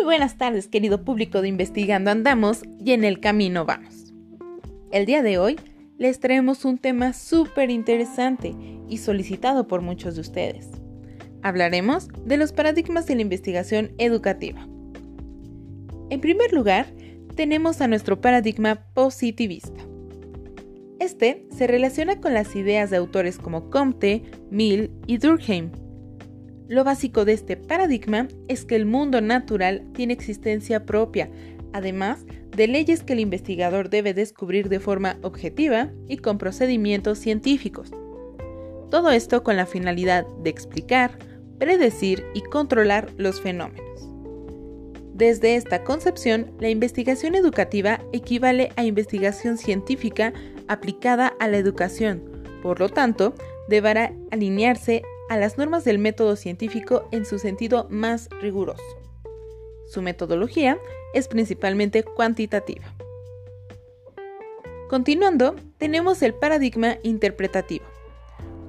Muy buenas tardes, querido público de Investigando Andamos y en el camino vamos. El día de hoy les traemos un tema súper interesante y solicitado por muchos de ustedes. Hablaremos de los paradigmas de la investigación educativa. En primer lugar, tenemos a nuestro paradigma positivista. Este se relaciona con las ideas de autores como Comte, Mill y Durkheim. Lo básico de este paradigma es que el mundo natural tiene existencia propia, además de leyes que el investigador debe descubrir de forma objetiva y con procedimientos científicos. Todo esto con la finalidad de explicar, predecir y controlar los fenómenos. Desde esta concepción, la investigación educativa equivale a investigación científica aplicada a la educación, por lo tanto, deberá alinearse a las normas del método científico en su sentido más riguroso. Su metodología es principalmente cuantitativa. Continuando, tenemos el paradigma interpretativo,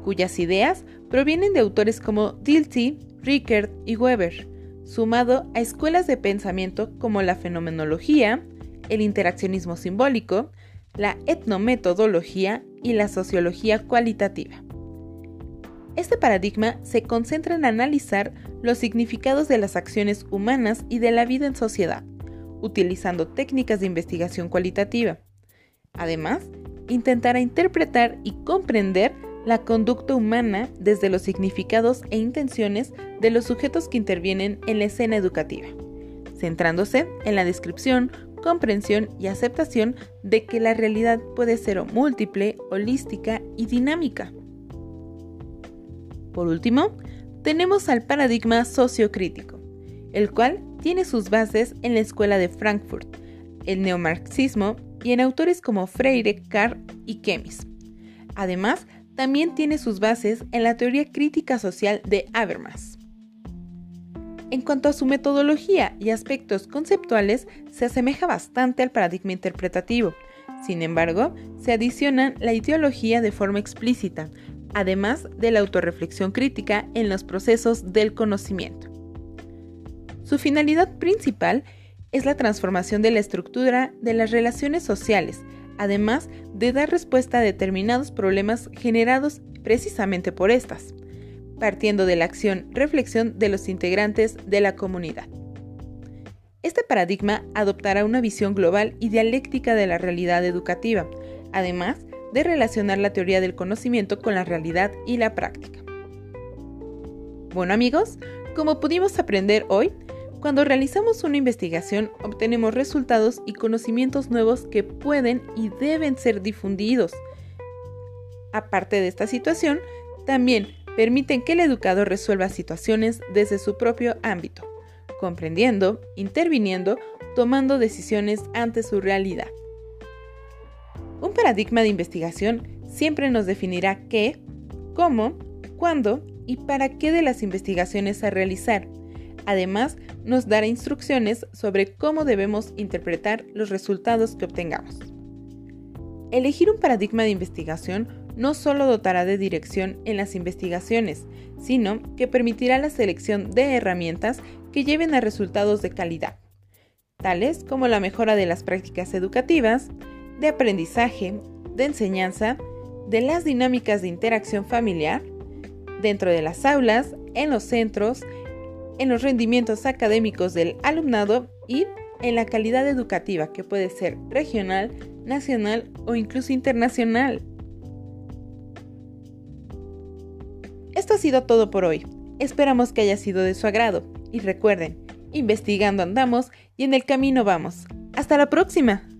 cuyas ideas provienen de autores como Dilthey, Rickert y Weber, sumado a escuelas de pensamiento como la fenomenología, el interaccionismo simbólico, la etnometodología y la sociología cualitativa. Este paradigma se concentra en analizar los significados de las acciones humanas y de la vida en sociedad, utilizando técnicas de investigación cualitativa. Además, intentará interpretar y comprender la conducta humana desde los significados e intenciones de los sujetos que intervienen en la escena educativa, centrándose en la descripción, comprensión y aceptación de que la realidad puede ser múltiple, holística y dinámica. Por último, tenemos al paradigma sociocrítico, el cual tiene sus bases en la Escuela de Frankfurt, el neomarxismo y en autores como Freire, Carr y Kemis. Además, también tiene sus bases en la teoría crítica social de Habermas. En cuanto a su metodología y aspectos conceptuales, se asemeja bastante al paradigma interpretativo. Sin embargo, se adicionan la ideología de forma explícita, además de la autorreflexión crítica en los procesos del conocimiento. Su finalidad principal es la transformación de la estructura de las relaciones sociales, además de dar respuesta a determinados problemas generados precisamente por estas, partiendo de la acción-reflexión de los integrantes de la comunidad. Este paradigma adoptará una visión global y dialéctica de la realidad educativa, además de relacionar la teoría del conocimiento con la realidad y la práctica. Bueno amigos, como pudimos aprender hoy, cuando realizamos una investigación obtenemos resultados y conocimientos nuevos que pueden y deben ser difundidos. Aparte de esta situación, también permiten que el educador resuelva situaciones desde su propio ámbito, comprendiendo, interviniendo, tomando decisiones ante su realidad. Un paradigma de investigación siempre nos definirá qué, cómo, cuándo y para qué de las investigaciones a realizar Además, nos dará instrucciones sobre cómo debemos interpretar los resultados que obtengamos. Elegir un paradigma de investigación no solo dotará de dirección en las investigaciones, sino que permitirá la selección de herramientas que lleven a resultados de calidad, tales como la mejora de las prácticas educativas, de aprendizaje, de enseñanza, de las dinámicas de interacción familiar, dentro de las aulas, en los centros, en los rendimientos académicos del alumnado y en la calidad educativa que puede ser regional, nacional o incluso internacional. Esto ha sido todo por hoy. Esperamos que haya sido de su agrado y recuerden, investigando andamos y en el camino vamos. Hasta la próxima.